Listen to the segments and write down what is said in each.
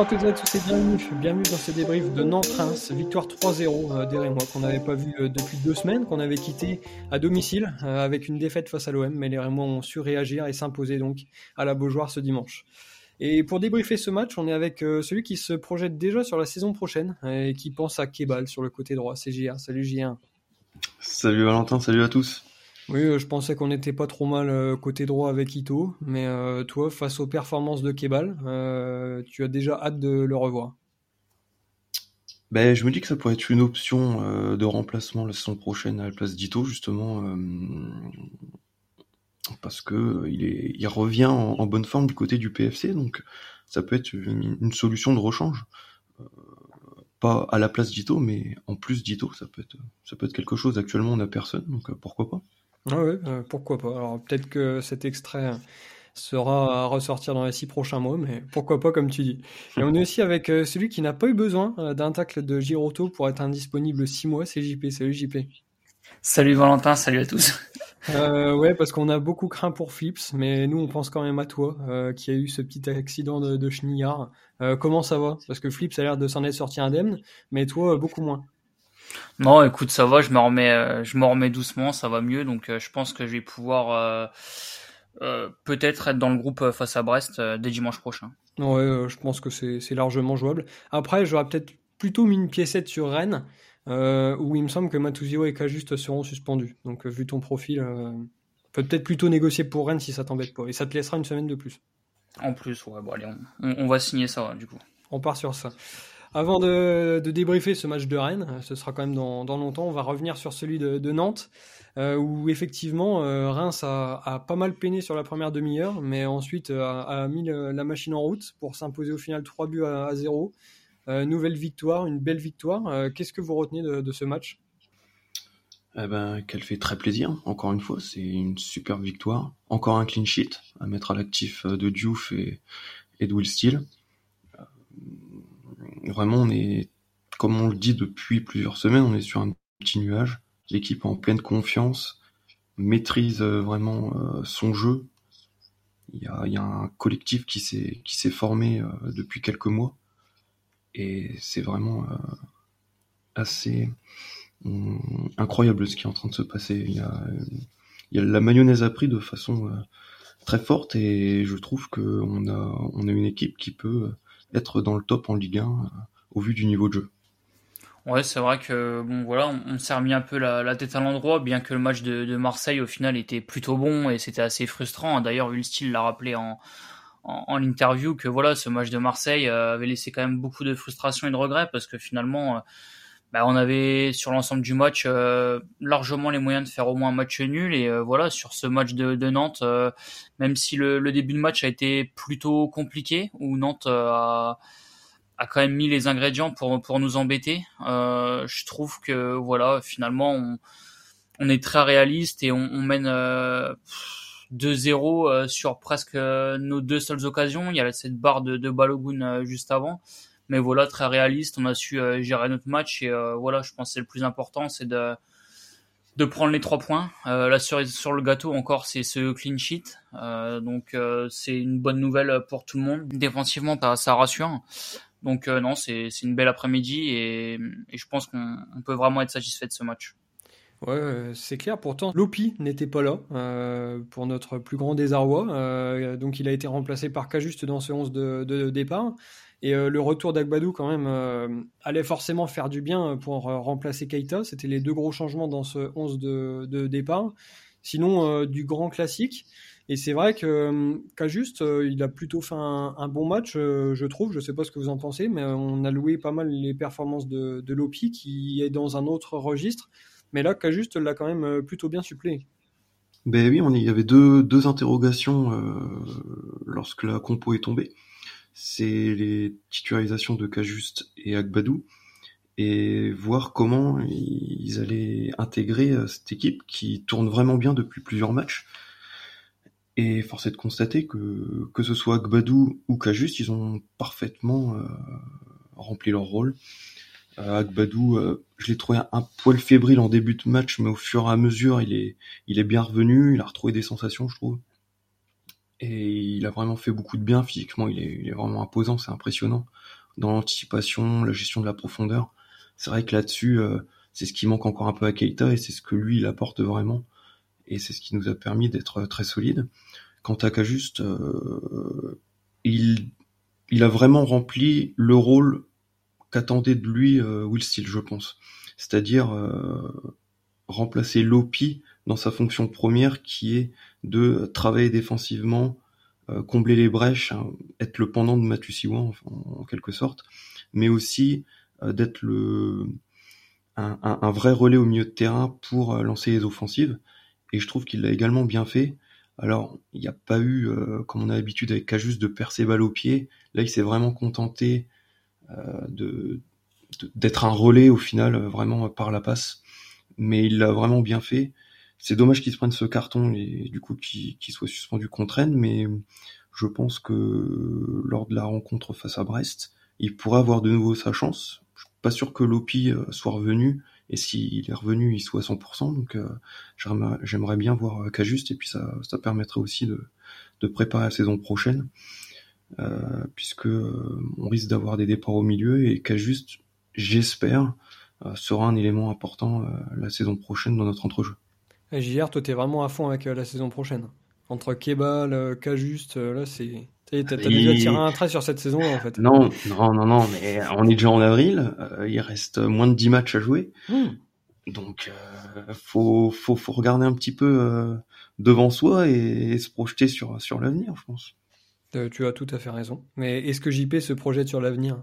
Bonjour à toutes et à tous et bienvenue, bienvenue dans ce débrief de Nantes-Reims, victoire 3-0 euh, Rémois qu'on n'avait pas vu euh, depuis deux semaines, qu'on avait quitté à domicile euh, avec une défaite face à l'OM, mais les Rémois ont su réagir et s'imposer donc à la Beaujoire ce dimanche. Et pour débriefer ce match, on est avec celui qui se projette déjà sur la saison prochaine et qui pense à Kebal sur le côté droit, c'est JR. Salut JR. Salut Valentin, salut à tous. Oui, euh, je pensais qu'on n'était pas trop mal euh, côté droit avec Ito, mais euh, toi, face aux performances de Kebal, tu as déjà hâte de le revoir. Ben, je me dis que ça pourrait être une option de remplacement la saison prochaine à la place d'Ito, justement, parce que il, revient en, bonne forme du côté du PFC, donc ça peut être une, solution de rechange. pas à la place d'Ito, mais en plus d'Ito, ça peut être ça peut être quelque chose. Actuellement, on n'a personne, donc pourquoi pas. Ah ouais, euh, pourquoi pas. Alors peut-être que cet extrait sera à ressortir dans les six prochains mois, mais pourquoi pas comme tu dis. Et on est aussi avec euh, celui qui n'a pas eu besoin euh, d'un tacle de Giroto pour être indisponible six mois, c'est JP. Salut JP. Salut Valentin, salut à tous. Euh, ouais, parce qu'on a beaucoup craint pour Flips, mais nous on pense quand même à toi, qui a eu ce petit accident de, de comment ça va? Parce que Flips a l'air de s'en être sorti indemne, mais toi beaucoup moins. Non, écoute, ça va, je me remets, euh, je me remets doucement, ça va mieux, donc euh, je pense que je vais pouvoir euh, peut-être être dans le groupe face à Brest dès dimanche prochain. Ouais, je pense que c'est largement jouable. Après, j'aurais peut-être plutôt mis une piécette sur Rennes, où il me semble que Matuzio et Cajuste seront suspendus. Donc, vu ton profil, peut peut-être plutôt négocier pour Rennes si ça t'embête pas. Et ça te laissera une semaine de plus. En plus, ouais, bon, allez, on, va signer ça, du coup. On part sur ça. Avant de, débriefer ce match de Rennes, euh, ce sera quand même dans, longtemps, on va revenir sur celui de, Nantes, euh, où effectivement euh, Reims a, pas mal peiné sur la première demi-heure, mais ensuite a, mis la machine en route pour s'imposer au final 3 buts à, 0. nouvelle victoire, une belle victoire. Qu'est-ce que vous retenez de, ce match? Eh ben, qu'elle fait très plaisir, encore une fois, c'est une superbe victoire. Encore un clean sheet à mettre à l'actif de Diouf et, et de Will Steele vraiment, on est, comme on le dit depuis plusieurs semaines, on est sur un petit nuage. L'équipe en pleine confiance, maîtrise euh, vraiment euh, son jeu. Il y a, un collectif qui s'est qui s'est formé euh, depuis quelques mois et c'est vraiment assez hum, incroyable ce qui est en train de se passer. Il y a, la mayonnaise a pris de façon très forte et je trouve qu'on a on a une équipe qui peut être dans le top en Ligue 1 euh, au vu du niveau de jeu. Ouais, c'est vrai que bon voilà, on, s'est remis un peu la, tête à l'endroit, bien que le match de, Marseille au final était plutôt bon et c'était assez frustrant. D'ailleurs, Ulstil l'a rappelé en, en, interview que voilà, ce match de Marseille euh, avait laissé quand même beaucoup de frustration et de regrets parce que finalement, euh, bah, on avait sur l'ensemble du match largement les moyens de faire au moins un match nul et voilà sur ce match de, Nantes, même si le, le, début de match a été plutôt compliqué où Nantes a a quand même mis les ingrédients pour pour nous embêter. Euh, je trouve que voilà, finalement, on, on est très réaliste et on, on mène euh, 2-0 euh, sur presque euh, nos deux seules occasions. Il y a cette barre de, de Balogun euh, juste avant, mais voilà, très réaliste. On a su gérer notre match et voilà, je pense que c'est le plus important, c'est de de prendre les trois points. Euh, la sur le gâteau encore, c'est ce clean sheet. Euh, donc c'est une bonne nouvelle pour tout le monde. Défensivement, ça rassure. Donc euh, non, c'est une belle après-midi et, je pense qu'on peut vraiment être satisfait de ce match. Ouais, c'est clair. Pourtant, Lopi n'était pas là euh, pour notre plus grand désarroi. Euh, donc, il a été remplacé par Cajuste dans ce 11 de, départ. Et le retour d'Agbadou, quand même, allait forcément faire du bien pour remplacer Keita. C'était les deux gros changements dans ce 11 de, départ. Sinon, du grand classique. Et c'est vrai que euh, juste, euh, il a plutôt fait un, bon match, euh, je trouve. Je ne sais pas ce que vous en pensez, mais on a loué pas mal les performances de, de Lopi, qui est dans un autre registre. Mais là, juste l'a quand même plutôt bien supplé. Ben oui, on il y avait deux, deux interrogations lorsque la compo est tombée. C'est les titularisations de Cajuste et Agbadou et voir comment ils allaient intégrer cette équipe qui tourne vraiment bien depuis plusieurs matchs. Et force est de constater que que ce soit Agbadou ou Kajust, ils ont parfaitement euh, rempli leur rôle. Euh, Agbadou, euh, je l'ai trouvé un, poil fébrile en début de match, mais au fur et à mesure, il est il est bien revenu, il a retrouvé des sensations, je trouve. Et il a vraiment fait beaucoup de bien physiquement. Il est, il est vraiment imposant, c'est impressionnant dans l'anticipation, la gestion de la profondeur. C'est vrai que là-dessus, euh, c'est ce qui manque encore un peu à Keita et c'est ce que lui il apporte vraiment et c'est ce qui nous a permis d'être très solide. Quant à Cajuste, euh, il il a vraiment rempli le rôle qu'attendait de lui euh, Will Steele, je pense. C'est-à-dire euh, remplacer Lopi dans sa fonction première qui est de travailler défensivement, euh, combler les brèches, hein, être le pendant de Matusiwa en, quelque sorte, mais aussi euh, d'être le un, vrai relais au milieu de terrain pour euh, lancer les offensives. Et je trouve qu'il l'a également bien fait. Alors, il n'y a pas eu, comme on a l'habitude avec Cajus, de percer balle au pied. Là, il s'est vraiment contenté de d'être un relais au final, vraiment par la passe. Mais il l'a vraiment bien fait. C'est dommage qu'il se prenne ce carton et du coup qu'il soit suspendu contre Rennes, mais je pense que lors de la rencontre face à Brest, il pourrait avoir de nouveau sa chance. Je suis pas sûr que Lopi euh, soit revenu, et s'il est revenu, il soit à 100%. Donc euh, j'aimerais bien voir euh, Cajuste, et puis ça, permettrait aussi de, préparer la saison prochaine, puisque on risque d'avoir des départs au milieu, et Cajuste, j'espère, sera un élément important la saison prochaine dans notre entrejeu. Et JR, toi, t'es vraiment à fond avec la saison prochaine. Entre Kebal, Cajuste, là, c'est T'as déjà tiré un trait sur cette saison en fait. Non, non, non, non, mais on est déjà en avril, euh, il reste moins de 10 matchs à jouer. Mmh. Donc euh, faut, faut, faut regarder un petit peu euh, devant soi et, et, se projeter sur, sur l'avenir, je pense. Euh, tu as tout à fait raison. Mais est-ce que JP se projette sur l'avenir?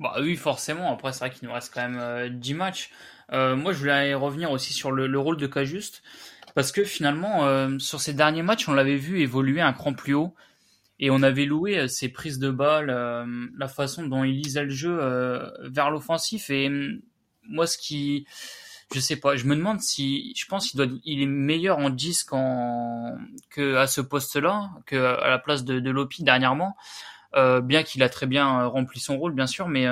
Bah oui, forcément. Après, c'est vrai qu'il nous reste quand même 10 matchs. moi, je voulais revenir aussi sur le, le rôle de Cajuste. Parce que finalement, sur ces derniers matchs, on l'avait vu évoluer un cran plus haut et on avait loué euh, ses prises de balles, euh, la façon dont il lisait le jeu euh, vers l'offensif. Et mm, moi, ce qui, je sais pas, je me demande si, je pense qu'il doit, il est meilleur en 10 qu'en, que à ce poste-là, que à la place de, de Lopi dernièrement. Bien qu'il a très bien rempli son rôle, bien sûr, mais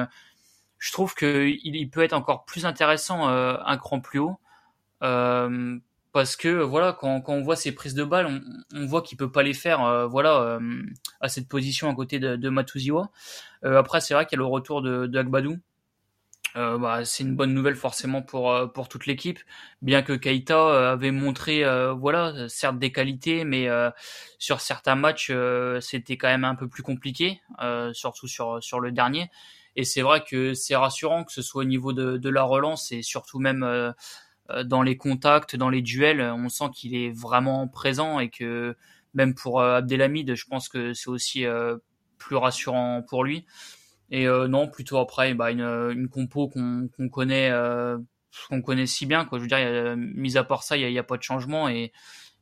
je trouve que il, peut être encore plus intéressant un cran plus haut. Parce que voilà quand, quand on voit ses prises de balles on, on voit qu'il peut pas les faire euh, voilà euh, à cette position à côté de, de Matuziwa. Euh, après c'est vrai qu'il y a le retour de, de Agbadou bah, c'est une bonne nouvelle forcément pour pour toute l'équipe bien que Keita avait montré voilà certes des qualités mais sur certains matchs c'était quand même un peu plus compliqué surtout sur sur le dernier et c'est vrai que c'est rassurant que ce soit au niveau de, de la relance et surtout même euh, dans les contacts, dans les duels, on sent qu'il est vraiment présent et que même pour euh, Abdelhamid, je pense que c'est aussi euh, plus rassurant pour lui. Et non, plutôt après, bah, une, une compo qu'on connaît, qu'on connaît si bien. Quoi. Je veux dire, mis à part ça, il n'y a, a, pas de changement et,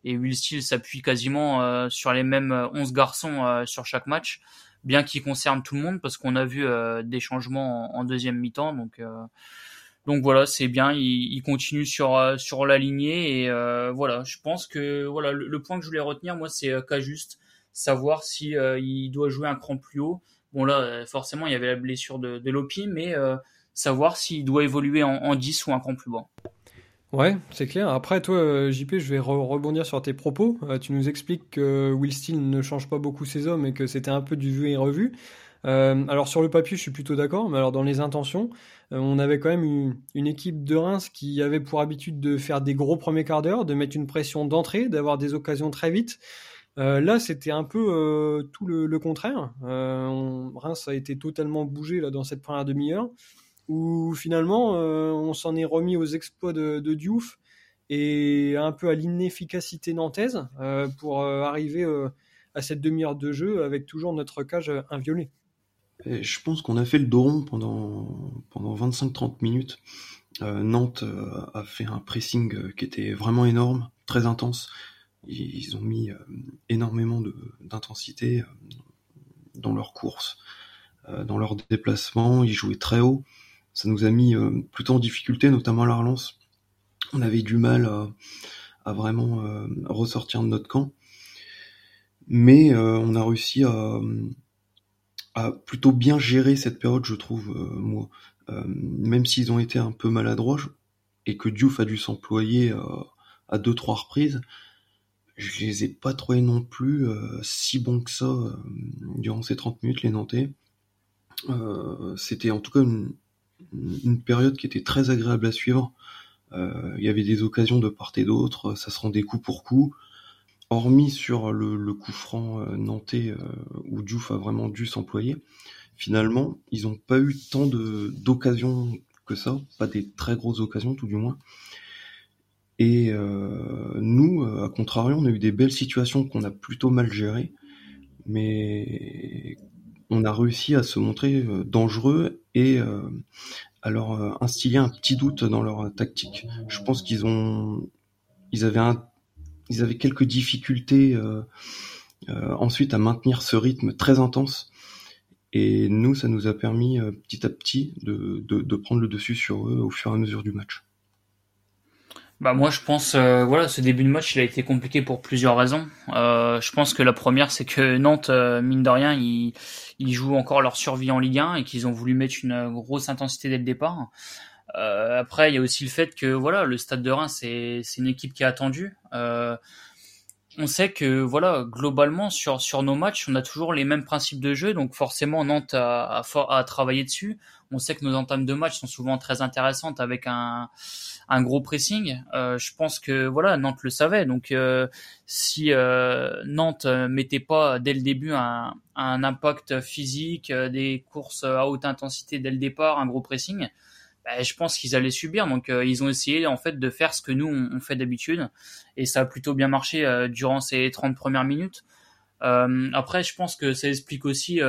et Will Steele s'appuie quasiment sur les mêmes 11 garçons sur chaque match, bien qu'il concerne tout le monde parce qu'on a vu des changements en, deuxième mi-temps. Donc donc voilà, c'est bien, il, il, continue sur euh, sur la lignée et euh, voilà, je pense que voilà le, point que je voulais retenir moi c'est euh, qu'à juste savoir si il doit jouer un cran plus haut. Bon là forcément il y avait la blessure de, Lopi, mais savoir s'il doit évoluer en, en 10 ou un cran plus bas. Ouais, c'est clair. Après, toi, JP, je vais re rebondir sur tes propos. tu nous expliques que Will Steele ne change pas beaucoup ses hommes et que c'était un peu du vu et revu. Euh, alors sur le papier, je suis plutôt d'accord, mais alors dans les intentions, euh, on avait quand même une, une, équipe de Reims qui avait pour habitude de faire des gros premiers quarts d'heure, de mettre une pression d'entrée, d'avoir des occasions très vite. Euh, là, c'était un peu euh, tout le, contraire. Euh, Reims a été totalement bougé là dans cette première demi-heure, où finalement on s'en est remis aux exploits de, Diouf et un peu à l'inefficacité nantaise pour arriver à cette demi-heure de jeu avec toujours notre cage inviolée. Et je pense qu'on a fait le dos rond pendant, pendant 25-30 minutes. Nantes a fait un pressing qui était vraiment énorme, très intense. Ils ont mis euh, énormément d'intensité euh, dans leur course, dans leur déplacement. Ils jouaient très haut. Ça nous a mis plutôt en difficulté, notamment à la relance. On avait du mal à, vraiment ressortir de notre camp. Mais on a réussi à plutôt bien géré cette période, je trouve, euh, moi. Euh, même s'ils ont été un peu maladroits et que Diouf a dû s'employer euh, à deux trois reprises, je les ai pas trouvés non plus si bons que ça durant ces 30 minutes, les Nantais. C'était en tout cas une, période qui était très agréable à suivre. Il y avait des occasions de part et d'autre, ça se rendait coup pour coup hormis sur le, coup franc euh, nantais euh, où Diouf a vraiment dû s'employer, finalement, ils n'ont pas eu tant d'occasions que ça, pas des très grosses occasions tout du moins. Et euh, nous, à contrario, on a eu des belles situations qu'on a plutôt mal gérées, mais on a réussi à se montrer dangereux et à leur instiller un petit doute dans leur tactique. Je pense qu'ils ont, ils avaient un ils avaient quelques difficultés euh, euh, ensuite à maintenir ce rythme très intense. Et nous, ça nous a permis euh, petit à petit de, de, prendre le dessus sur eux au fur et à mesure du match. Bah moi je pense voilà ce début de match il a été compliqué pour plusieurs raisons. je pense que la première c'est que Nantes mine de rien ils, ils jouent encore leur survie en Ligue 1 et qu'ils ont voulu mettre une grosse intensité dès le départ. Euh, après, il y a aussi le fait que voilà, le Stade de Reims, c'est une équipe qui est attendue. Euh, on sait que voilà, globalement sur sur nos matchs, on a toujours les mêmes principes de jeu, donc forcément Nantes a, a, a travaillé dessus. On sait que nos entames de match sont souvent très intéressantes avec un un gros pressing. Euh, je pense que voilà, Nantes le savait. Donc euh, si euh, Nantes mettait pas dès le début un, un impact physique, des courses à haute intensité dès le départ, un gros pressing, bah, je pense qu'ils allaient subir. Donc euh, ils ont essayé en fait de faire ce que nous on, fait d'habitude et ça a plutôt bien marché euh, durant ces 30 premières minutes. Euh, après, je pense que ça explique aussi,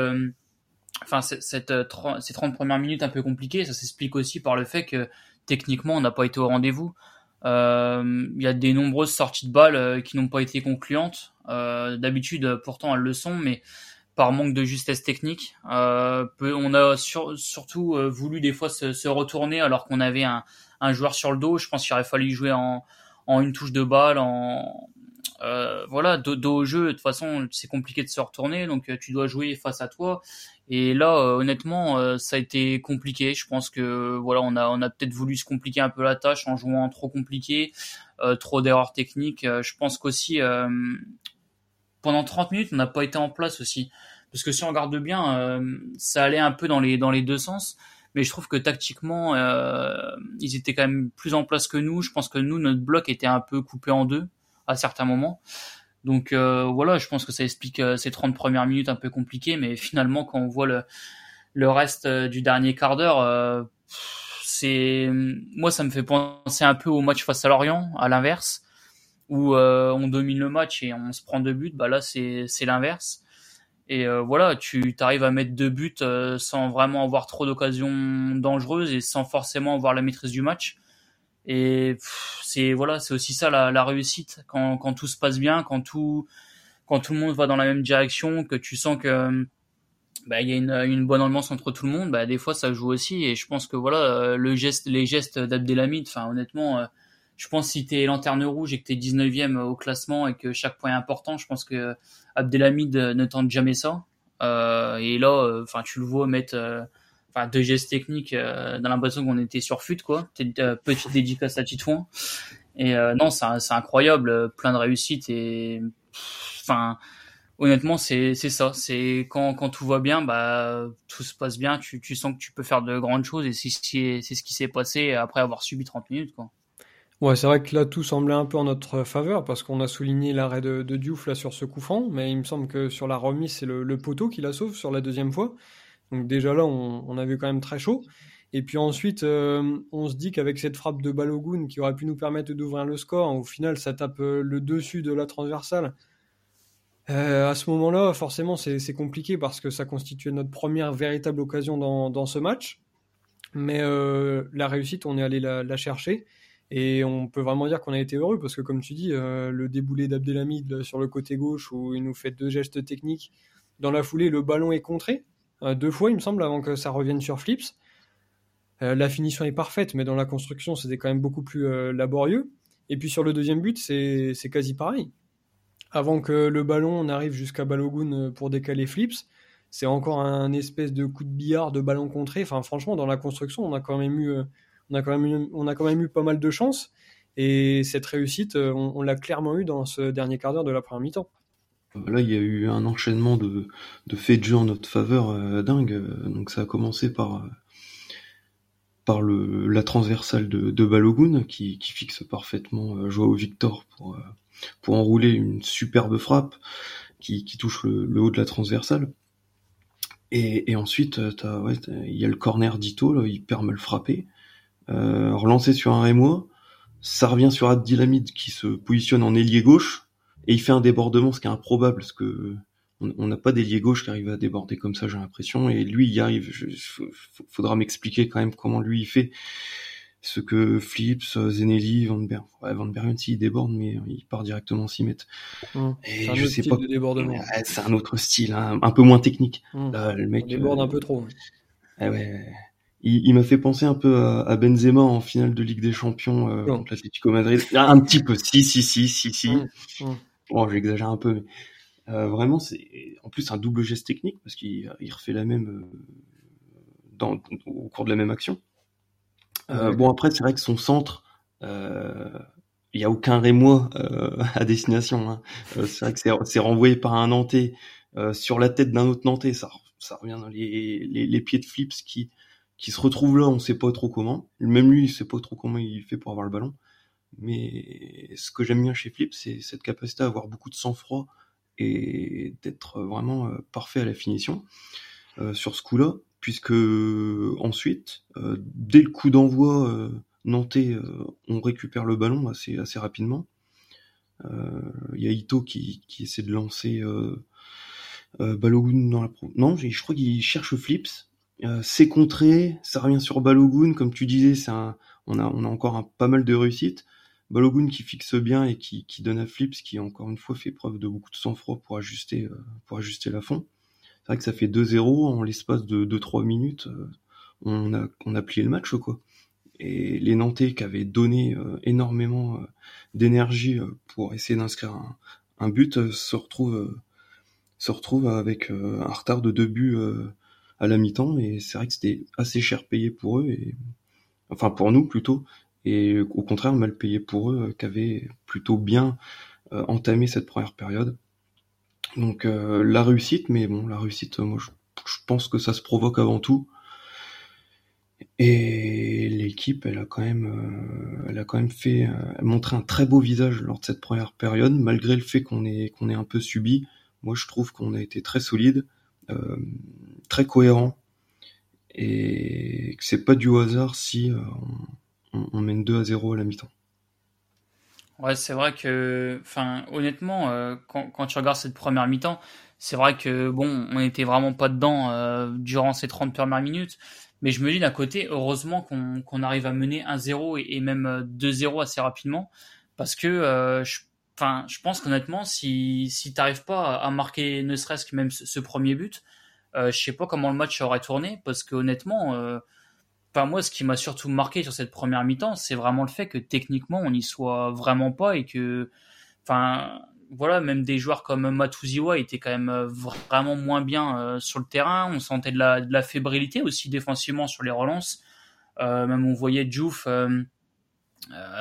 enfin ces 30 premières minutes un peu compliquées, ça s'explique aussi par le fait que techniquement on n'a pas été au rendez-vous. Il y a des nombreuses sorties de balles qui n'ont pas été concluantes. D'habitude, pourtant elles le sont, mais par manque de justesse technique. Euh, on a surtout euh, voulu des fois se, retourner alors qu'on avait un, joueur sur le dos. Je pense qu'il aurait fallu jouer en, une touche de balle, en euh, voilà dos, au jeu. De toute façon, c'est compliqué de se retourner, donc tu dois jouer face à toi. Et là, honnêtement, ça a été compliqué. Je pense que voilà, on a on a peut-être voulu se compliquer un peu la tâche en jouant trop compliqué, trop d'erreurs techniques. je pense qu'aussi pendant 30 minutes, on n'a pas été en place aussi. Parce que si on regarde bien, euh, ça allait un peu dans les, dans les deux sens. Mais je trouve que tactiquement, euh, ils étaient quand même plus en place que nous. Je pense que nous, notre bloc était un peu coupé en deux à certains moments. Donc euh, voilà, je pense que ça explique ces 30 premières minutes un peu compliquées. Mais finalement, quand on voit le, le reste du dernier quart d'heure, c'est moi, ça me fait penser un peu au match face à Lorient, à l'inverse où euh, on domine le match et on se prend deux buts, bah là c'est l'inverse. Et euh, voilà, tu arrives à mettre deux buts euh, sans vraiment avoir trop d'occasions dangereuses et sans forcément avoir la maîtrise du match. Et c'est voilà, c'est aussi ça la, la réussite quand, quand tout se passe bien, quand tout quand tout le monde va dans la même direction, que tu sens que bah, il y a une, une bonne ambiance entre tout le monde, bah, des fois ça joue aussi. Et je pense que voilà, le geste, les gestes d'Abdelhamid, enfin honnêtement, je pense que si t'es lanterne rouge et que t'es 19e au classement et que chaque point est important, je pense que Abdelhamid ne tente jamais ça. Euh, et là, euh, enfin, tu le vois mettre, euh, enfin, deux gestes techniques euh, dans l'impression qu'on était sur fut, quoi. petite dédicace à Titouan. Et non, c'est incroyable, plein de réussite et, enfin, honnêtement, c'est c'est ça. C'est quand quand tout va bien, bah tout se passe bien. Tu tu sens que tu peux faire de grandes choses et c'est c'est ce qui s'est passé après avoir subi 30 minutes, quoi. Ouais, c'est vrai que là, tout semblait un peu en notre faveur parce qu'on a souligné l'arrêt de, de, Diouf sur ce coup franc, mais il me semble que sur la remise, c'est le, poteau qui la sauve sur la deuxième fois. Donc déjà là, on, on avait quand même très chaud. Et puis ensuite, euh, on se dit qu'avec cette frappe de Balogun qui aurait pu nous permettre d'ouvrir le score, au final, ça tape euh, le dessus de la transversale. Euh, à ce moment-là, forcément, c'est compliqué parce que ça constituait notre première véritable occasion dans, ce match. Mais la réussite, on est allé la chercher. Et on peut vraiment dire qu'on a été heureux parce que, comme tu dis, euh, le déboulé d'Abdelhamid sur le côté gauche où il nous fait deux gestes techniques, dans la foulée, le ballon est contré euh, deux fois, il me semble, avant que ça revienne sur Flips. Euh, la finition est parfaite, mais dans la construction, c'était quand même beaucoup plus laborieux. Et puis sur le deuxième but, c'est quasi pareil. Avant que le ballon arrive jusqu'à Balogun pour décaler Flips, c'est encore un espèce de coup de billard de ballon contré. Enfin, franchement, dans la construction, on a quand même eu on a quand même eu, pas mal de chance. Et cette réussite, on, l'a clairement eu dans ce dernier quart d'heure de la première mi-temps. Là, il y a eu un enchaînement de, faits de jeu en notre faveur dingue. Donc ça a commencé par le, la transversale de, de Balogun qui, fixe parfaitement Joao Victor pour, enrouler une superbe frappe qui, touche le, haut de la transversale. Et, ensuite, il y a le corner d'Ito, il perd mal frappé. Euh, relancé sur un Rémois, ça revient sur Abdilamid qui se positionne en ailier gauche, et il fait un débordement, ce qui est improbable, parce que on n'a pas d'ailier gauche qui arrive à déborder comme ça, j'ai l'impression, et lui, il y arrive. Il faudra m'expliquer quand même comment lui il fait ce que Flips, Zenelli, Van Berg, ouais, Van s'il déborde, mais il part directement 6 mètres. Mmh. Et je sais pas. C'est un autre style, hein, un peu moins technique. Mmh. Là, le mec. déborde un peu trop. Eh ouais. Il, m'a fait penser un peu à, Benzema en finale de Ligue des Champions euh, contre l'Atlético Madrid. Un petit peu, si, si, si, si, si. Mmh. Bon, j'exagère un peu, mais euh, vraiment, c'est en plus un double geste technique parce qu'il refait la même euh, dans, au cours de la même action. Euh, bon après c'est vrai que son centre, euh, il n'y a aucun Rémois euh, à destination. Hein. c'est vrai que c'est renvoyé par un Nantais sur la tête d'un autre Nantais. Ça, ça revient dans les, les, les, pieds de Flips qui, qui se retrouve là, on sait pas trop comment. Même lui, il sait pas trop comment il fait pour avoir le ballon. Mais ce que j'aime bien chez Flips, c'est cette capacité à avoir beaucoup de sang-froid et d'être vraiment parfait à la finition. sur ce coup-là, puisque ensuite, euh, dès le coup d'envoi euh, nantais, euh, on récupère le ballon assez, assez rapidement. Il y a Ito qui, qui, essaie de lancer Balogun dans la pro. Non, je crois qu'il cherche Flips. C'est contré, ça revient sur Balogun, comme tu disais, un, on, a, on a encore un, pas mal de réussite. Balogun qui fixe bien et qui, qui, donne à Flips, qui encore une fois fait preuve de beaucoup de sang-froid pour ajuster, pour ajuster la fond c'est vrai que ça fait 2-0 en l'espace de 2-3 minutes. Euh, on a, on a plié le match, quoi. Et les Nantais qui avaient donné euh, énormément euh, d'énergie pour essayer d'inscrire un, but se retrouvent, se retrouvent avec un retard de deux buts à la mi-temps. Et c'est vrai que c'était assez cher payé pour eux, et, enfin pour nous plutôt. Et au contraire, mal payé pour eux, qui avaient plutôt bien entamé cette première période. Donc euh, la réussite, mais bon, la réussite, moi je, pense que ça se provoque avant tout. Et l'équipe, elle a quand même, euh, elle a quand même fait, euh, montré un très beau visage lors de cette première période, malgré le fait qu'on ait qu'on ait un peu subi. Moi, je trouve qu'on a été très solide, très cohérent, et que c'est pas du hasard si on, on, mène 2 à 0 à la mi-temps. Ouais, c'est vrai que, enfin, honnêtement, euh, quand, quand, tu regardes cette première mi-temps, c'est vrai que, bon, on n'était vraiment pas dedans euh, durant ces 30 premières minutes. Mais je me dis d'un côté, heureusement qu'on qu'on arrive à mener 1-0 et, et, même 2-0 assez rapidement. Parce que, euh, je, enfin, je pense qu'honnêtement, si, si tu n'arrives pas à marquer ne serait-ce que même ce, premier but, euh, je sais pas comment le match aurait tourné. Parce que honnêtement, euh, moi, ce qui m'a surtout marqué sur cette première mi-temps, c'est vraiment le fait que techniquement, on n'y soit vraiment pas et que, enfin, voilà, même des joueurs comme Matuziwa étaient quand même euh, vraiment moins bien euh, sur le terrain. On sentait de la, de la, fébrilité aussi défensivement sur les relances. Euh, même on voyait Djouf,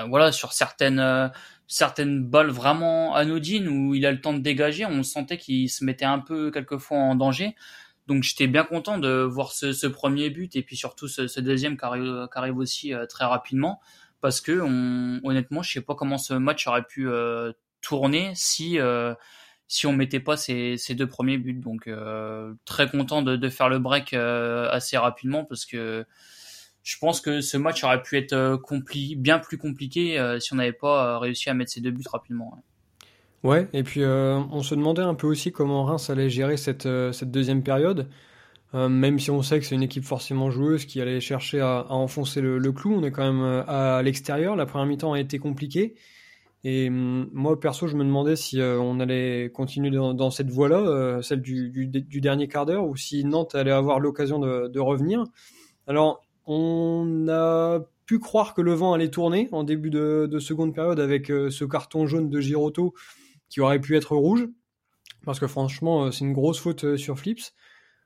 voilà, sur certaines certaines balles vraiment anodines où il a le temps de dégager, on sentait qu'il se mettait un peu quelquefois en danger. Donc j'étais bien content de voir ce, ce, premier but et puis surtout ce, ce deuxième qui arrive, arrive aussi euh, très rapidement parce que on, honnêtement je sais pas comment ce match aurait pu euh, tourner si euh, si on mettait pas ces, ces, deux premiers buts. Donc très content de, de, faire le break assez rapidement parce que je pense que ce match aurait pu être bien plus compliqué si on n'avait pas réussi à mettre ces deux buts rapidement. Ouais, et puis euh, on se demandait un peu aussi comment Reims allait gérer cette, euh, deuxième période. Euh, même si on sait que c'est une équipe forcément joueuse qui allait chercher à, enfoncer le, clou, on est quand même à, l'extérieur. La première mi-temps a été compliquée. Et hum, moi, perso, je me demandais si on allait continuer dans, cette voie-là, celle du, du, dernier quart d'heure, ou si Nantes allait avoir l'occasion de, de, revenir. Alors, on a pu croire que le vent allait tourner en début de, de seconde période avec ce carton jaune de Giroto qui aurait pu être rouge, parce que franchement, euh, c'est une grosse faute euh, sur Flips.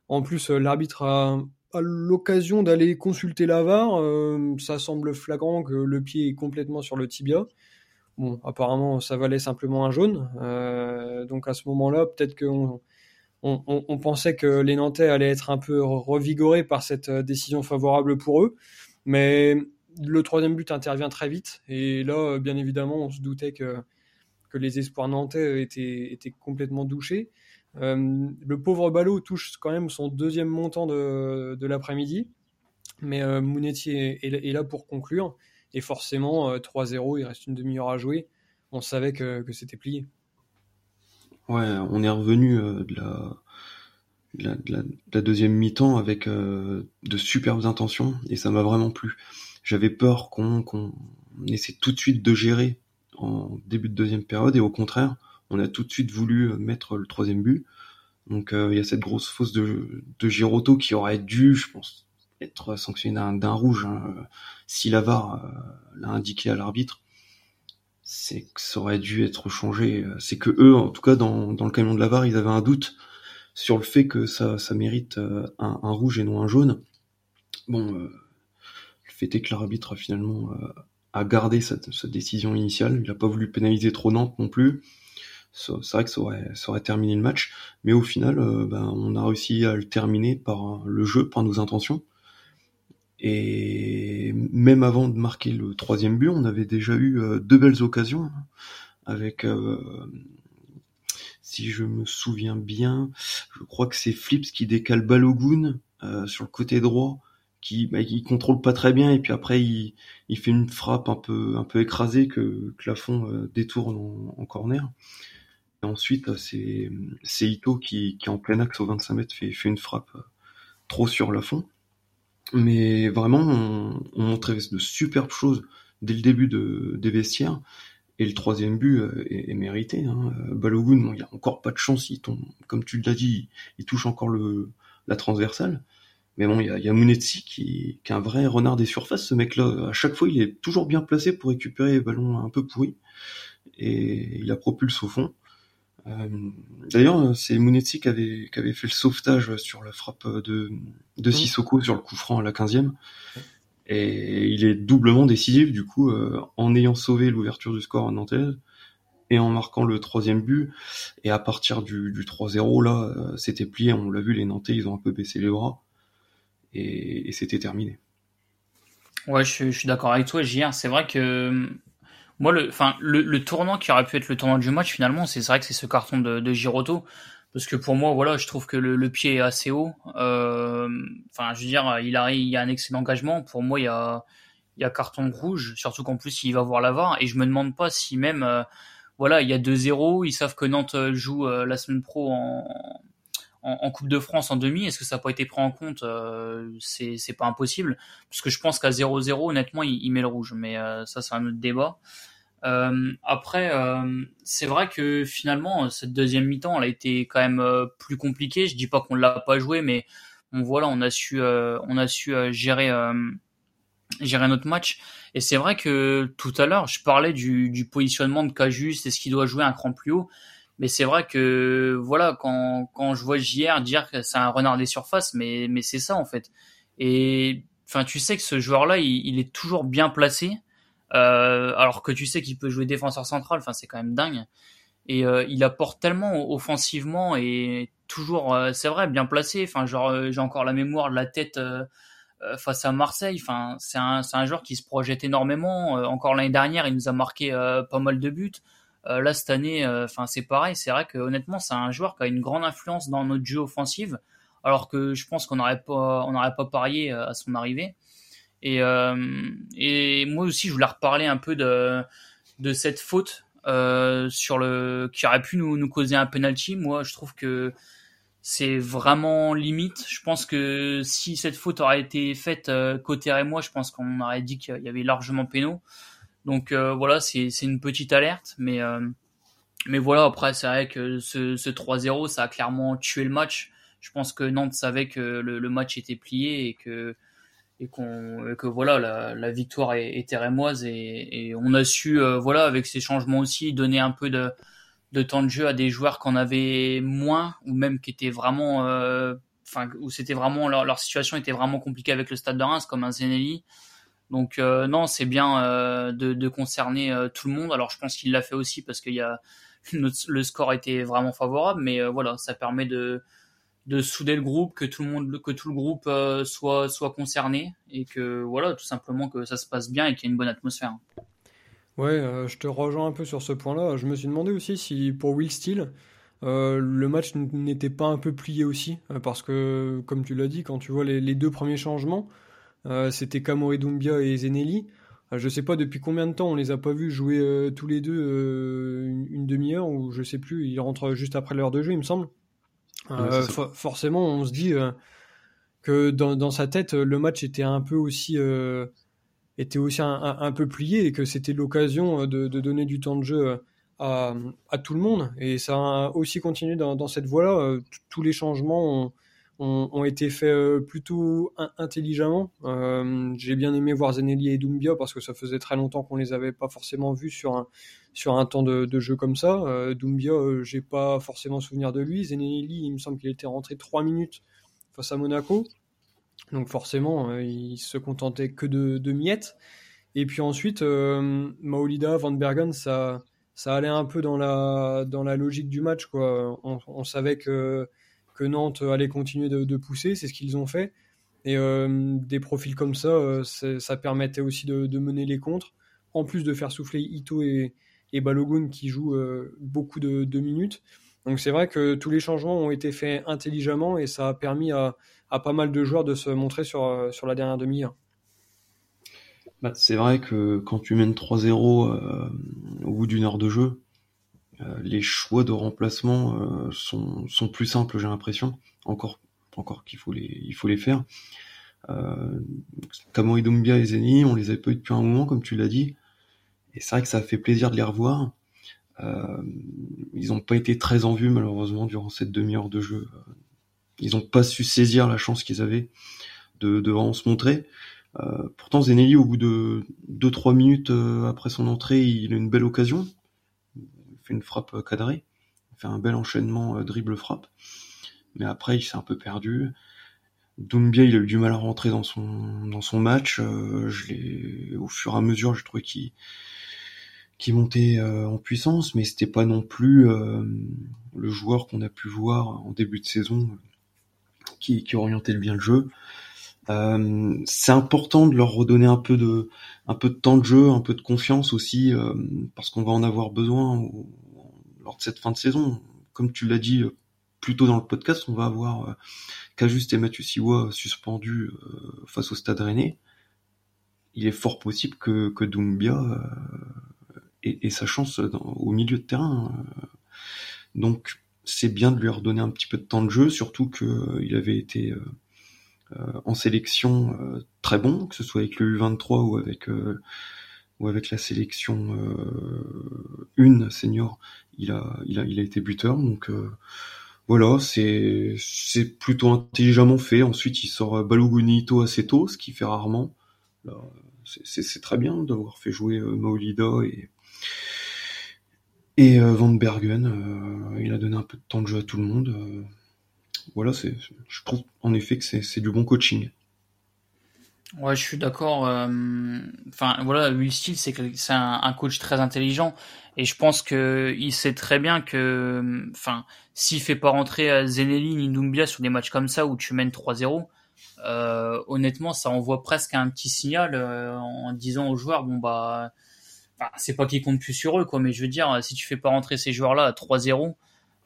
En plus, euh, l'arbitre a l'occasion d'aller consulter la VAR, ça semble flagrant que le pied est complètement sur le tibia. Bon, apparemment, ça valait simplement un jaune. donc à ce moment-là, peut-être qu'on on, pensait que les Nantais allaient être un peu revigorés par cette décision favorable pour eux. Mais le troisième but intervient très vite. Et là, bien évidemment, on se doutait que, les espoirs nantais étaient, complètement douchés. Euh, le pauvre Ballot touche quand même son deuxième montant de, l'après-midi. Mais euh, Mounetti est, là pour conclure. Et forcément, 3-0, euh, il reste une demi-heure à jouer. On savait que c'était plié. Ouais, on est revenu de la, deuxième mi-temps avec de superbes intentions et ça m'a vraiment plu. J'avais peur qu'on essaie tout de suite de gérer en début de deuxième période et au contraire, on a tout de suite voulu mettre le troisième but. Donc euh, il y a cette grosse fausse de, de Giroto qui aurait dû, je pense, être sanctionné d'un rouge hein. si l'avare euh, l'a indiqué à l'arbitre. C'est que ça aurait dû être changé. C'est que eux, en tout cas dans, dans le camion de l'avare, ils avaient un doute sur le fait que ça, ça mérite euh, un, un rouge et non un jaune. Bon, le fait est que l'arbitre finalement a gardé cette, décision initiale. Il n'a pas voulu pénaliser trop Nantes non plus c'est vrai que ça aurait, ça aurait terminé le match, mais au final, euh, ben, on a réussi à le terminer par le jeu, par nos intentions. Et même avant de marquer le troisième but, on avait déjà eu euh, deux belles occasions hein, avec, euh, si je me souviens bien, je crois que c'est Flips qui décale Balogun sur le côté droit, qui bah, il contrôle pas très bien et puis après il, il fait une frappe un peu un peu écrasée que, que Lafont détourne en, corner. Et ensuite, c'est, c'est Ito qui, qui, en plein axe au 25 mètres, fait, fait une frappe euh, trop sur le fond. Mais vraiment, on, on montrait de superbes choses dès le début de, des vestiaires. Et le troisième but euh, est, mérité. Hein. Balogun, bon, il a encore pas de chance. Il tombe, comme tu l'as dit, il touche encore le, la transversale. Mais bon, il y a, y qui, qui est un vrai renard des surfaces. Ce mec-là, à chaque fois, il est toujours bien placé pour récupérer les ballons un peu pourris. Et il la propulse au fond. Euh, d'ailleurs, c'est Munetsi qui avait, qui avait fait le sauvetage sur la frappe de, de Sissoko sur le coup franc à la 15e. Et il est doublement décisif, du coup, euh, en ayant sauvé l'ouverture du score en Nantes et en marquant le troisième but. Et à partir du, du 3-0, là, euh, c'était plié. On l'a vu, les Nantais, ils ont un peu baissé les bras. Et, et c'était terminé. Ouais, je, je suis d'accord avec toi, JR. C'est vrai que moi, le, enfin, le, le, tournant qui aurait pu être le tournant du match, finalement, c'est vrai que c'est ce carton de, de. Parce que pour moi, voilà, je trouve que le, le pied est assez haut. Euh, enfin, je veux dire, il, il y a un excellent engagement. Pour moi, il y a, il y a carton rouge, surtout qu'en plus, il va voir la. Et je me demande pas si même, euh, voilà, il y a 2-0, ils savent que Nantes joue euh, la semaine pro en, en, Coupe de France en demi, est-ce que ça n'a pas été pris en compte? Euh, C'est pas impossible, parce que je pense qu'à 0-0, honnêtement, il, il, met le rouge, mais euh, ça, c'est un autre débat. Euh, après, euh, c'est vrai que finalement, cette deuxième mi-temps, elle a été quand même euh, plus compliquée. Je dis pas qu'on l'a pas joué, mais on voilà, on a su, on a su gérer, gérer notre match. Et c'est vrai que tout à l'heure, je parlais du, du positionnement de Cajus, est-ce qu'il doit jouer un cran plus haut mais c'est vrai que voilà, quand, quand je vois JR dire que c'est un renard des surfaces, mais, mais c'est ça en fait. Et enfin, tu sais que ce joueur-là, il, il, est toujours bien placé. Euh, alors que tu sais qu'il peut jouer défenseur central, enfin c'est quand même dingue. Et euh, il apporte tellement offensivement et toujours, euh, c'est vrai, bien placé. Enfin genre j'ai encore la mémoire de la tête face à Marseille. Enfin c'est un, un joueur qui se projette énormément. encore l'année dernière, il nous a marqué pas mal de buts. là cette année, enfin c'est pareil. C'est vrai que honnêtement c'est un joueur qui a une grande influence dans notre jeu offensif. Alors que je pense qu'on n'aurait pas, on n'aurait pas parié à son arrivée. Et, euh, et moi aussi, je voulais reparler un peu de, cette faute euh, sur le qui aurait pu nous, causer un penalty. Moi, je trouve que c'est vraiment limite. Je pense que si cette faute aurait été faite euh, côté et je pense qu'on aurait dit qu'il y avait largement péno. Donc voilà, c'est une petite alerte, mais mais voilà. Après, c'est vrai que ce, ce 3-0, ça a clairement tué le match. Je pense que Nantes savait que le match était plié et que et qu'on que voilà la, la victoire est, est rémoise et, et, on a su euh, voilà avec ces changements aussi donner un peu de, de temps de jeu à des joueurs qu'on avait moins ou même qui étaient vraiment euh, enfin où c'était vraiment leur, situation était vraiment compliquée avec le Stade de Reims comme un Zenelli. Donc non, c'est bien de, de, concerner tout le monde. Alors je pense qu'il l'a fait aussi parce qu'il y a le score était vraiment favorable, mais voilà, ça permet de de souder le groupe, que tout le monde, que tout le groupe euh, soit soit concerné et que voilà, tout simplement que ça se passe bien et qu'il y ait une bonne atmosphère. Ouais, euh, je te rejoins un peu sur ce point-là. Je me suis demandé aussi si pour Will Steele, euh, le match n'était pas un peu plié aussi, parce que comme tu l'as dit, quand tu vois les, deux premiers changements, c'était Kamori Doumbia et Zenelli. je sais pas depuis combien de temps on les a pas vus jouer tous les deux une, une demi-heure ou je sais plus. Ils rentrent juste après l'heure de jeu, il me semble. Euh, forcément, on se dit euh, que dans, sa tête, le match était un peu aussi, euh, était aussi un, peu plié et que c'était l'occasion de, donner du temps de jeu à, tout le monde. Et ça a aussi continué dans, cette voie-là. Tous les changements ont, ont, été faits euh, plutôt intelligemment. Euh, j'ai bien aimé voir Zenelli et Doumbia parce que ça faisait très longtemps qu'on les avait pas forcément vus sur un, sur un temps de, jeu comme ça. Euh, Doumbia, j'ai pas forcément souvenir de lui. Zenelli, il me semble qu'il était rentré 3 minutes face à Monaco. Donc forcément, il se contentait que de, de miettes. Et puis ensuite, Maolida, Van Bergen, ça, ça allait un peu dans la, dans la logique du match. Quoi. on savait que que Nantes allait continuer de, pousser, c'est ce qu'ils ont fait. Et euh, des profils comme ça, euh, ça permettait aussi de, mener les contres, en plus de faire souffler Ito et, Balogun qui jouent euh, beaucoup de, minutes. Donc c'est vrai que tous les changements ont été faits intelligemment et ça a permis à, pas mal de joueurs de se montrer sur, la dernière demi-heure. Bah, c'est vrai que quand tu mènes 3-0 au bout d'une heure de jeu, euh, les choix de remplacement euh, sont, sont plus simples, j'ai l'impression. Encore, encore qu'il faut les, il faut les faire. Euh, et Zeni, on les avait pas eu depuis un moment, comme tu l'as dit. Et c'est vrai que ça fait plaisir de les revoir. Euh, ils n'ont pas été très en vue, malheureusement, durant cette demi-heure de jeu. Ils n'ont pas su saisir la chance qu'ils avaient de, de se montrer. Euh, pourtant, Zenelli, au bout de 2-3 minutes après son entrée, il a une belle occasion frappe cadrée. Il fait un bel enchaînement euh, dribble-frappe. Mais après, il s'est un peu perdu. Doumbia, il a eu du mal à rentrer dans son, match. Euh, au fur et à mesure, je trouvais qu'il, qui montait euh, en puissance, mais c'était pas non plus le joueur qu'on a pu voir en début de saison qui, qui orientait bien le jeu. C'est important de leur redonner un peu de un peu de temps de jeu, un peu de confiance aussi, parce qu'on va en avoir besoin de cette fin de saison. Comme tu l'as dit euh, plus tôt dans le podcast, on va avoir euh, Cajuste et Mathieu Siwa suspendus euh, face au Stade Rennais. Il est fort possible que, que Doumbia ait, sa chance au milieu de terrain. Donc c'est bien de lui redonner un petit peu de temps de jeu, surtout qu'il avait été en sélection très bon, que ce soit avec le U23 ou avec ou avec la sélection euh, une senior, il a, il a, il a été buteur. Donc euh, voilà, c'est c'est plutôt intelligemment fait. Ensuite, il sort Balogunito assez tôt, ce qu'il fait rarement. C'est très bien d'avoir fait jouer euh, Maolida et et euh, Van Bergen. Euh, il a donné un peu de temps de jeu à tout le monde. Voilà, c'est je trouve en effet que c'est du bon coaching. Ouais, je suis d'accord. Euh, enfin, voilà, Will Steele, c'est c'est un, coach très intelligent et je pense que il sait très bien que, enfin, s'il fait pas rentrer euh, Zenelli ni Doumbia sur des matchs comme ça où tu mènes 3-0, euh, honnêtement, ça envoie presque un petit signal en disant aux joueurs, bon bah, c'est pas qu'ils comptent plus sur eux, quoi, mais je veux dire, si tu fais pas rentrer ces joueurs-là à 3-0,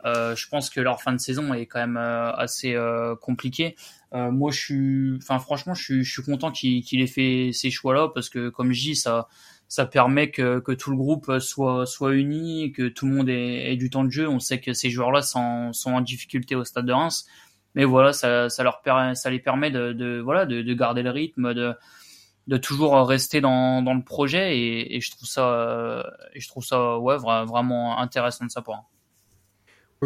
euh, je pense que leur fin de saison est quand même euh, assez euh, compliquée. moi, je suis, enfin, franchement, je suis, je suis content qu'il ait fait ces choix-là parce que, comme je dis, ça, ça permet que, que tout le groupe soit, soit uni, que tout le monde ait, ait du temps de jeu. On sait que ces joueurs-là sont, sont en difficulté au stade de Reims, mais voilà, ça, ça leur permet, ça les permet de, de voilà, de, de, garder le rythme, de, de toujours rester dans, dans le projet et, et je trouve ça, et je trouve ça, ouais, vraiment intéressant de sa part.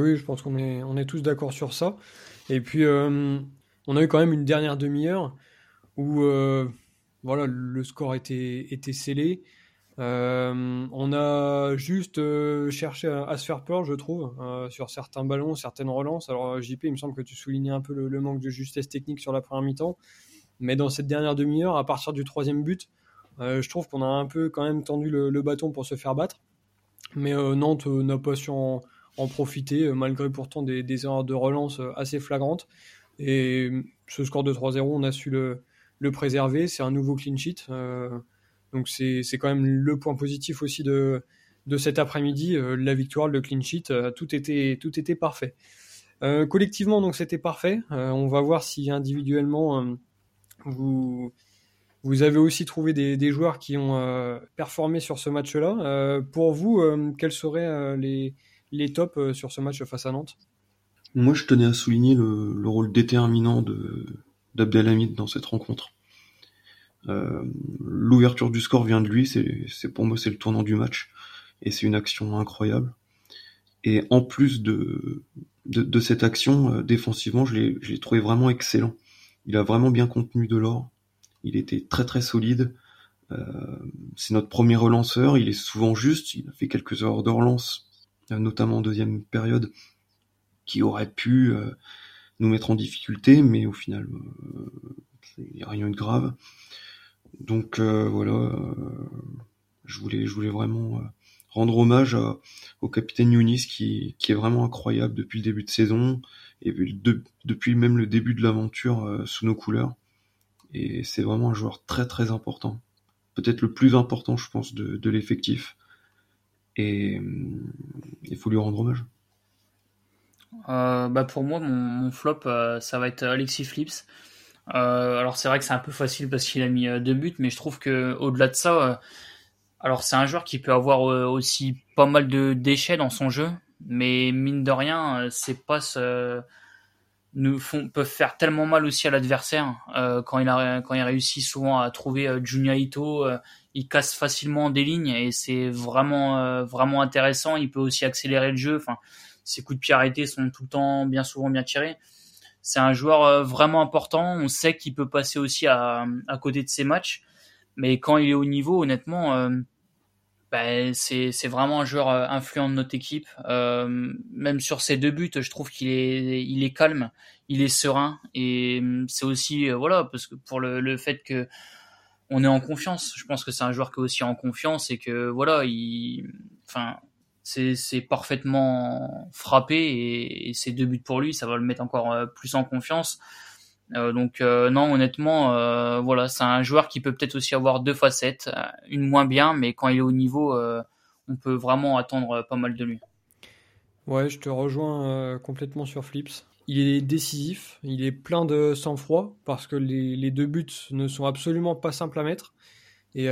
Oui, je pense qu'on est, on est tous d'accord sur ça. Et puis, euh, on a eu quand même une dernière demi-heure où euh, voilà, le score était, était scellé. Euh, on a juste cherché à, se faire peur, je trouve, sur certains ballons, certaines relances. Alors JP, il me semble que tu soulignais un peu le, manque de justesse technique sur la première mi-temps, mais dans cette dernière demi-heure, à partir du troisième but, je trouve qu'on a un peu quand même tendu le, bâton pour se faire battre. Mais Nantes n'a pas su profiter, malgré pourtant des, erreurs de relance assez flagrantes. Et ce score de 3-0, on a su le, préserver. C'est un nouveau clean sheet. Euh, donc c'est quand même le point positif aussi de, de cet après-midi. Euh, la victoire, le clean sheet, euh, tout, était, tout était parfait. collectivement, donc c'était parfait. on va voir si individuellement vous, vous avez aussi trouvé des, des joueurs qui ont performé sur ce match-là. pour vous, quels seraient les, les tops sur ce match face à Nantes? Moi, je tenais à souligner le, le rôle déterminant de, d'Abdelhamid dans cette rencontre. Euh, l'ouverture du score vient de lui, c'est pour moi c'est le tournant du match et c'est une action incroyable. Et en plus de, cette action, euh, défensivement, je l'ai trouvé vraiment excellent. Il a vraiment bien contenu de l'or. Il était très très solide. Euh, c'est notre premier relanceur. Il est souvent juste. Il a fait quelques heures de relance, notamment en deuxième période, qui aurait pu nous mettre en difficulté, mais au final, il n'y a rien de grave. Donc euh, voilà, euh, je voulais, je voulais vraiment euh, rendre hommage au capitaine Younis qui, qui est vraiment incroyable depuis le début de saison et depuis même le début de l'aventure sous nos couleurs. Et c'est vraiment un joueur très très important, peut-être le plus important, je pense, de l'effectif. Et il faut lui rendre hommage. Euh, bah pour moi, mon, flop, euh, ça va être Alexis Flips. Euh, alors c'est vrai que c'est un peu facile parce qu'il a mis deux buts, mais je trouve que au-delà de ça, alors c'est un joueur qui peut avoir aussi pas mal de déchets dans son jeu, mais mine de rien, c'est pas ce nous font, peuvent faire tellement mal aussi à l'adversaire quand il a quand il réussit souvent à trouver Junya Ito, il casse facilement des lignes et c'est vraiment vraiment intéressant. Il peut aussi accélérer le jeu. Enfin, ses coups de pied arrêtés sont tout le temps bien souvent bien tirés. C'est un joueur euh, vraiment important. On sait qu'il peut passer aussi à, à côté de ses matchs, mais quand il est au niveau, honnêtement, euh, ben, c'est vraiment un joueur euh, influent de notre équipe. même sur ses deux buts, je trouve qu'il est il est calme, il est serein et c'est aussi voilà parce que pour le, le fait que on est en confiance. Je pense que c'est un joueur qui est aussi en confiance et que voilà, il, enfin, c'est parfaitement frappé et, ces deux buts pour lui, ça va le mettre encore euh, plus en confiance. Euh, donc euh, non, honnêtement, voilà, c'est un joueur qui peut peut-être aussi avoir deux facettes, une moins bien, mais quand il est au niveau, on peut vraiment attendre pas mal de lui. Ouais, je te rejoins complètement sur Flips. Il est décisif, il est plein de sang-froid parce que les, deux buts ne sont absolument pas simples à mettre. Et,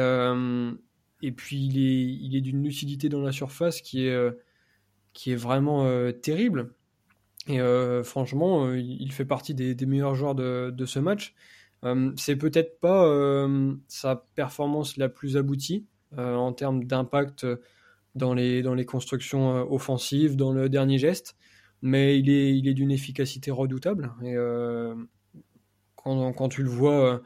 puis il est, il est d'une lucidité dans la surface qui est, euh, qui est vraiment euh, terrible. Et euh, franchement, il fait partie des, meilleurs joueurs de, ce match. c'est peut-être pas sa performance la plus aboutie en termes d'impact dans les, dans les constructions offensives, dans le dernier geste, mais il est, il est d'une efficacité redoutable. Et quand, quand, tu le vois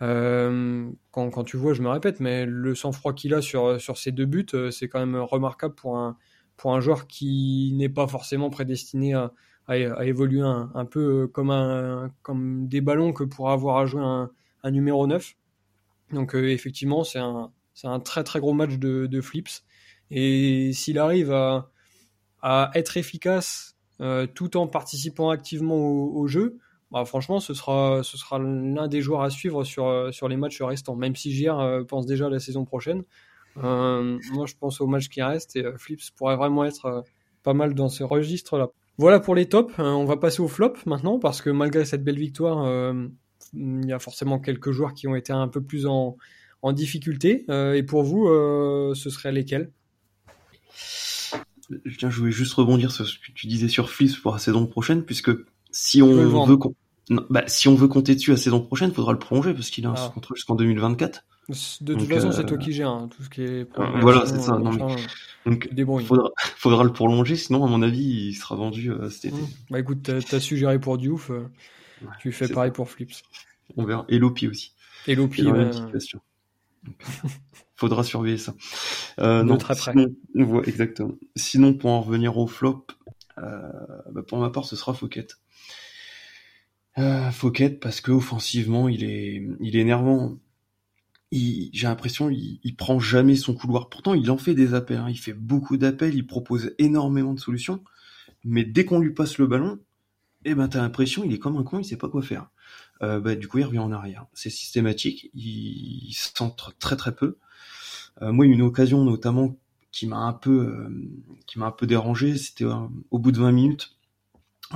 euh, quand, quand, tu vois, je me répète, mais le sang-froid qu'il a sur, sur ces deux buts, euh, c'est quand même remarquable pour un, pour un joueur qui n'est pas forcément prédestiné à, à, évoluer un, peu comme, un, comme des ballons que pour avoir à jouer un, numéro 9. Donc euh, effectivement, c'est un, très très gros match de, Flips. Et s'il arrive à, à être efficace euh, tout en participant activement au, jeu, bah, franchement, ce sera, l'un des joueurs à suivre sur, euh, les matchs restants. Même si JR euh, pense déjà à la saison prochaine, euh, moi je pense au match qui reste et Flips pourrait vraiment être pas mal dans ce registre-là. Voilà pour les tops. on va passer au flop maintenant parce que malgré cette belle victoire, il y a forcément quelques joueurs qui ont été un peu plus en, en difficulté. et pour vous, ce serait lesquels? Je voulais juste rebondir sur ce que tu disais sur Flips pour la saison prochaine, puisque si on veut bah, si on veut compter dessus la saison prochaine, il faudra le prolonger parce qu'il a un ah. contrat jusqu'en 2024. De toute façon, c'est toi euh, qui gères hein, tout ce qui est. voilà, c'est ça. Non, mais... Donc, faudra, faudra le prolonger, sinon, à mon avis, il sera vendu euh, cet été. Mmh. Bah écoute, t'as su gérer pour Diouf, euh, tu fais pareil pour Flips. On verra. Et Lopi aussi. Et Lopi, faudra surveiller ça. Euh, non, très près. exactement. Sinon, pour en revenir au flop, euh, bah, pour ma part, ce sera Fouquet. Euh, Fouquet parce que offensivement, il est, il est énervant. J'ai l'impression il, il prend jamais son couloir. Pourtant, il en fait des appels. Hein. Il fait beaucoup d'appels. Il propose énormément de solutions. Mais dès qu'on lui passe le ballon, eh ben t'as l'impression il est comme un con, il sait pas quoi faire. Euh, bah, du coup, il revient en arrière. C'est systématique. Il, centre très très peu. Euh, moi, une occasion notamment qui m'a un peu euh, qui m'a un peu dérangé, c'était au bout de 20 minutes.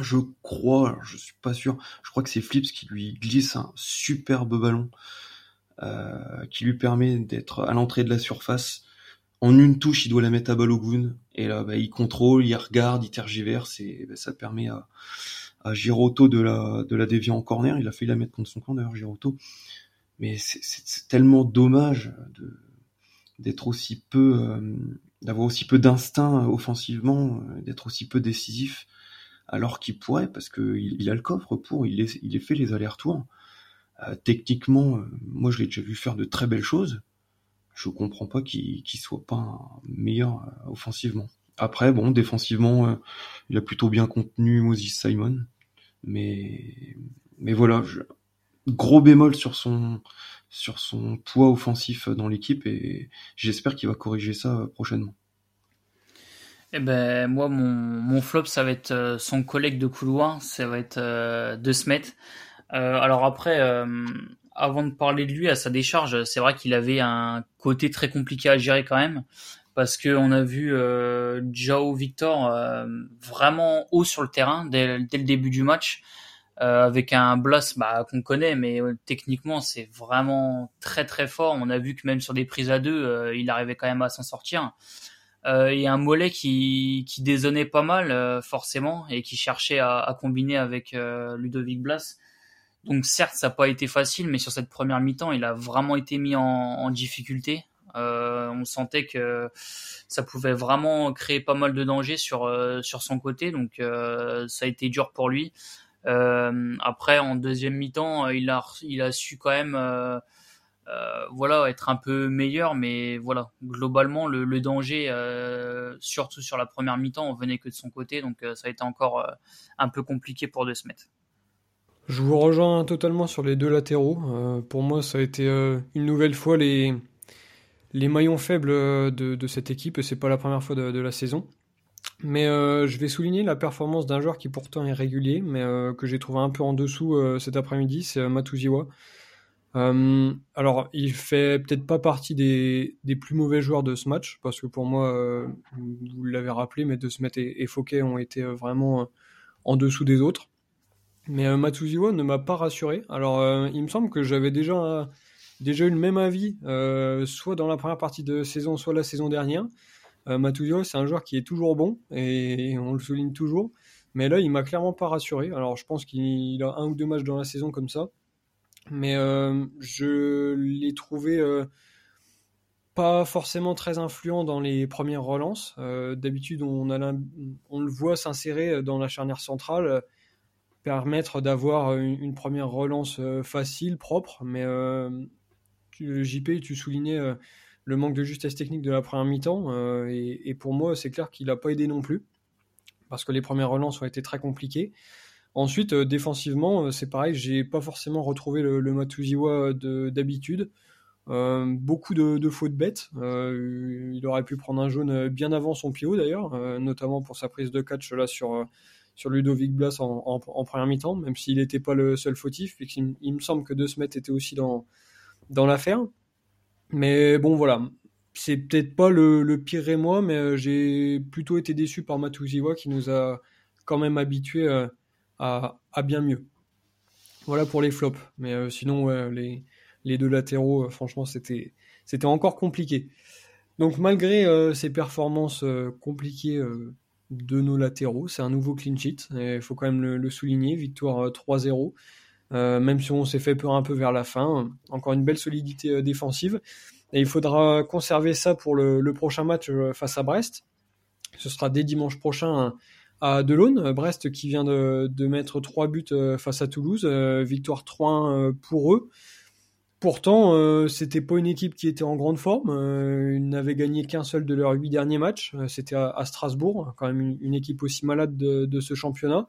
Je crois, je suis pas sûr, je crois que c'est Flips qui lui glisse un superbe ballon qui lui permet d'être à l'entrée de la surface. En une touche, il doit la mettre à Balogun. Et là, bah, il contrôle, il regarde, il tergiverse et bah, ça permet à, à Giroto de la, de la dévier en corner. Il a failli la mettre contre son camp d'ailleurs, Giroto. Mais c'est tellement dommage de d'être aussi peu, euh, d'avoir aussi peu d'instinct offensivement, euh, d'être aussi peu décisif, alors qu'il pourrait, parce que il, a le coffre pour, il est, il est fait les allers-retours. Euh, techniquement, moi je l'ai déjà vu faire de très belles choses. Je comprends pas qu'il qu soit pas meilleur offensivement. Après, bon, défensivement, il a plutôt bien contenu Moses Simon. Mais, mais voilà, gros bémol sur son, sur son poids offensif dans l'équipe et j'espère qu'il va corriger ça prochainement. Eh ben, moi, mon, flop, ça va être euh, son collègue de couloir, ça va être euh, De Smet. Euh, alors après, euh, avant de parler de lui à sa décharge, c'est vrai qu'il avait un côté très compliqué à gérer quand même parce que on a vu euh, Jao Victor euh, vraiment haut sur le terrain dès, le début du match euh, avec un Blas bah, qu'on connaît mais techniquement c'est vraiment très très fort. On a vu que même sur des prises à deux il arrivait quand même à s'en sortir. Et un Mollet qui, qui dézonnait pas mal forcément et qui cherchait à, à combiner avec Ludovic Blas donc certes ça n'a pas été facile mais sur cette première mi-temps il a vraiment été mis en, en difficulté euh, on sentait que ça pouvait vraiment créer pas mal de dangers sur euh, sur son côté, donc euh, ça a été dur pour lui. après, en deuxième mi-temps, il a il a su quand même voilà être un peu meilleur, mais voilà globalement le, danger, surtout sur la première mi-temps, on venait que de son côté, donc ça a été encore un peu compliqué pour De Smet. Je vous rejoins totalement sur les deux latéraux. pour moi, ça a été une nouvelle fois les, les maillons faibles euh, de, cette équipe, c'est pas la première fois de, la saison. Mais euh, je vais souligner la performance d'un joueur qui pourtant est régulier, mais euh, que j'ai trouvé un peu en dessous cet après-midi, c'est Matuziwa. alors, il fait peut-être pas partie des, plus mauvais joueurs de ce match, parce que pour moi, vous l'avez rappelé, mais De Smet et, et ont été vraiment en dessous des autres. Mais Matuziwa ne m'a pas rassuré. Alors, il me semble que j'avais déjà déjà eu le même avis, euh, soit dans la première partie de saison, soit la saison dernière. Euh, c'est un joueur qui est toujours bon et on le souligne toujours. Mais là, il m'a clairement pas rassuré. Alors, je pense qu'il a un ou deux matchs dans la saison comme ça. Mais euh, je l'ai trouvé euh, pas forcément très influent dans les premières relances. D'habitude, on, le voit s'insérer dans la charnière centrale, permettre d'avoir une, une, première relance facile, propre. Mais JP, tu soulignais euh, le manque de justesse technique de la première mi-temps, euh, et, pour moi, c'est clair qu'il n'a pas aidé non plus, parce que les premières relances ont été très compliquées. Ensuite, euh, défensivement, c'est pareil, j'ai pas forcément retrouvé le, le Matuziwa d'habitude. beaucoup de, fautes bêtes. il aurait pu prendre un jaune bien avant son pio d'ailleurs, notamment pour sa prise de catch là sur, sur Ludovic Blas en, première mi-temps, même s'il n'était pas le seul fautif, puisqu'il il me semble que De Smet était aussi dans, dans l'affaire. Mais bon, voilà. C'est peut-être pas le, le pire moi, mais euh, j'ai plutôt été déçu par Matuziwa qui nous a quand même habitués euh, à, à, bien mieux. Voilà pour les flops. Mais euh, sinon, les, les, deux latéraux, franchement, c'était c'était encore compliqué. Donc malgré ces performances compliquées de nos latéraux, c'est un nouveau clean sheet. Il faut quand même le, souligner. Victoire 3-0. Euh, même si on s'est fait peur un peu vers la fin. Encore une belle solidité euh, défensive. Et il faudra conserver ça pour le, prochain match euh, face à Brest. Ce sera dès dimanche prochain à Delaune. Brest qui vient de, mettre trois buts face à Toulouse. victoire 3-1 pour eux. Pourtant, euh, c'était pas une équipe qui était en grande forme. Euh, ils n'avaient gagné qu'un seul de leurs huit derniers matchs. Euh, c'était à, Strasbourg, quand même une, équipe aussi malade de, ce championnat.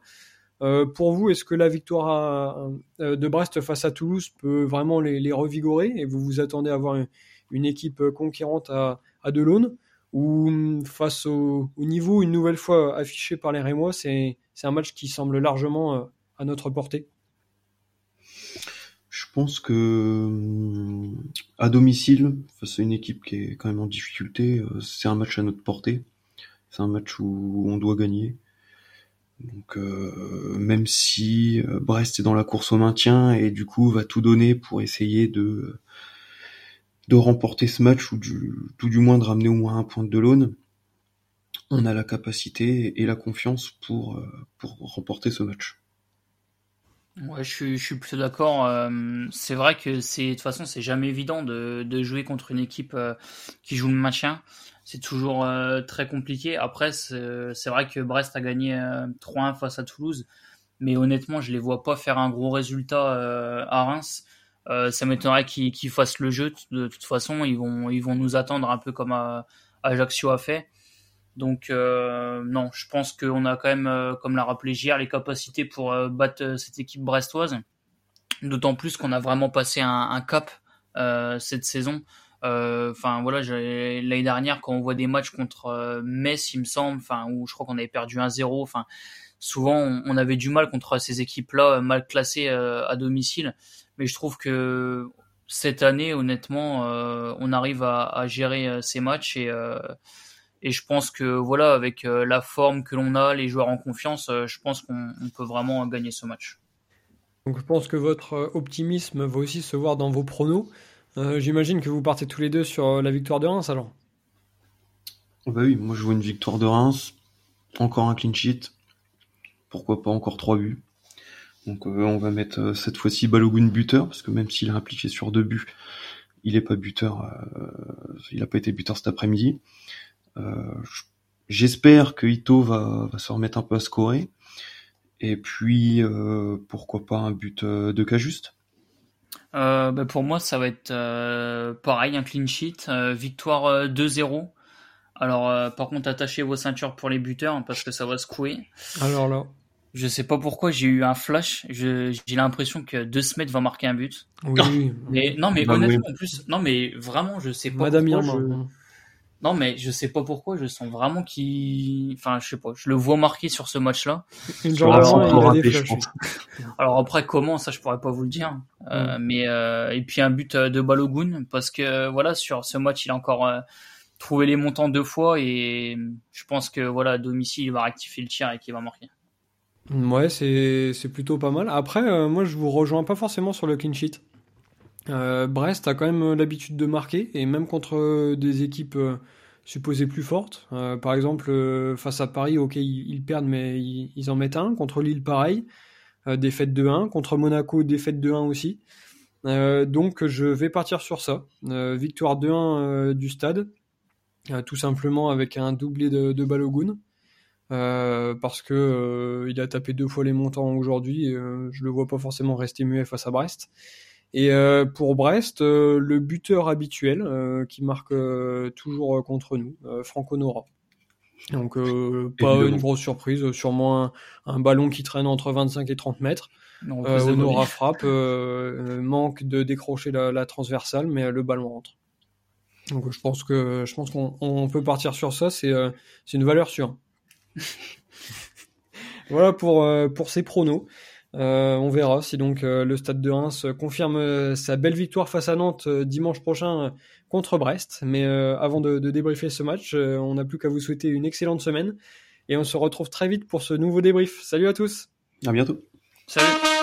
pour vous, est-ce que la victoire de Brest face à Toulouse peut vraiment les, revigorer et vous vous attendez à avoir une, équipe conquérante à, à ou mm, face au, au, niveau une nouvelle fois affiché par les Rémois, c'est un match qui semble largement à notre portée? Pense que hum, à domicile, face à une équipe qui est quand même en difficulté, euh, c'est un match à notre portée. C'est un match où on doit gagner. Donc euh, même si euh, Brest est dans la course au maintien et du coup va tout donner pour essayer de de remporter ce match ou du, tout du moins de ramener au moins un point de l'aune, on a la capacité et la confiance pour pour remporter ce match. Ouais, je suis, je suis plutôt d'accord. Euh, c'est vrai que c'est de toute façon c'est jamais évident de, de jouer contre une équipe euh, qui joue le maintien. C'est toujours euh, très compliqué. Après, c'est vrai que Brest a gagné 3-1 face à Toulouse, mais honnêtement, je les vois pas faire un gros résultat à Reims. ça m'étonnerait qu'ils qu'ils fassent le jeu. De toute façon, ils vont ils vont nous attendre un peu comme Ajaccio a fait. Donc euh, non, je pense qu'on a quand même, euh, comme l'a rappelé JR, les capacités pour euh, battre cette équipe brestoise. D'autant plus qu'on a vraiment passé un, cap cette saison. Enfin voilà, l'année dernière quand on voit des matchs contre Metz, il me semble, enfin où je crois qu'on avait perdu 1-0. Enfin souvent on, avait du mal contre ces équipes-là mal classées à domicile. Mais je trouve que cette année, honnêtement, on arrive à gérer ces matchs et et je pense que voilà, avec euh, la forme que l'on a, les joueurs en confiance, euh, je pense qu'on peut vraiment gagner ce match. Donc je pense que votre euh, optimisme va aussi se voir dans vos pronos. J'imagine que vous partez tous les deux sur la victoire de Reims alors. Bah oui, moi je vois une victoire de Reims, encore un clean sheet, pourquoi pas encore trois buts. Donc on va mettre cette fois-ci Balogun buteur, parce que même s'il est impliqué sur deux buts, il n'est pas buteur, il n'a pas été buteur cet après-midi. Euh, j'espère que Ito va, va, se remettre un peu à scorer. Et puis, euh, pourquoi pas un but euh, de cas juste bah Pour moi, ça va être pareil, un clean sheet. victoire 2-0. Alors, par contre, attachez vos ceintures pour les buteurs hein, parce que ça va secouer. Alors là. Je sais pas pourquoi j'ai eu un flash. J'ai l'impression que De Smet va marquer un but. Oui. mais non, mais bah honnêtement, en plus, non, mais vraiment, je sais pas. Madame pourquoi non, mais je sais pas pourquoi, je sens vraiment qu'il. Enfin, je sais pas, je le vois marqué sur ce match-là. Alors, après, comment, ça, je pourrais pas vous le dire. Euh, mais, euh, et puis un but euh, de Balogun, parce que voilà, sur ce match, il a encore trouvé les montants deux fois, et je pense que voilà, à domicile, il va rectifier le tir et qu'il va marquer. Ouais, c'est plutôt pas mal. Après, moi, je vous rejoins pas forcément sur le clean sheet. Brest a quand même l'habitude de marquer, et même contre des équipes supposées plus fortes. Euh, par exemple, euh, face à Paris, ok, ils, perdent, mais ils, en mettent un. Contre Lille, pareil. Euh, défaite de 1. Contre Monaco, défaite de 1 aussi. donc, je vais partir sur ça. victoire 2-1 du stade. tout simplement avec un doublé de, de Balogun. parce que il a tapé deux fois les montants aujourd'hui. je le vois pas forcément rester muet face à Brest. Et euh, pour Brest, euh, le buteur habituel euh, qui marque toujours contre nous, Franco Nora. Donc pas une grosse surprise, sûrement un, ballon qui traîne entre 25 et 30 mètres. Nora frappe, manque de décrocher la, transversale, mais le ballon rentre. Donc je pense que je pense qu'on peut partir sur ça, c'est c'est une valeur sûre. voilà pour pour ces pronos. Euh, on verra si donc euh, le Stade de Reims confirme euh, sa belle victoire face à Nantes dimanche prochain contre Brest. Mais avant de, de, débriefer ce match, on n'a plus qu'à vous souhaiter une excellente semaine et on se retrouve très vite pour ce nouveau débrief. Salut à tous. À bientôt. Salut.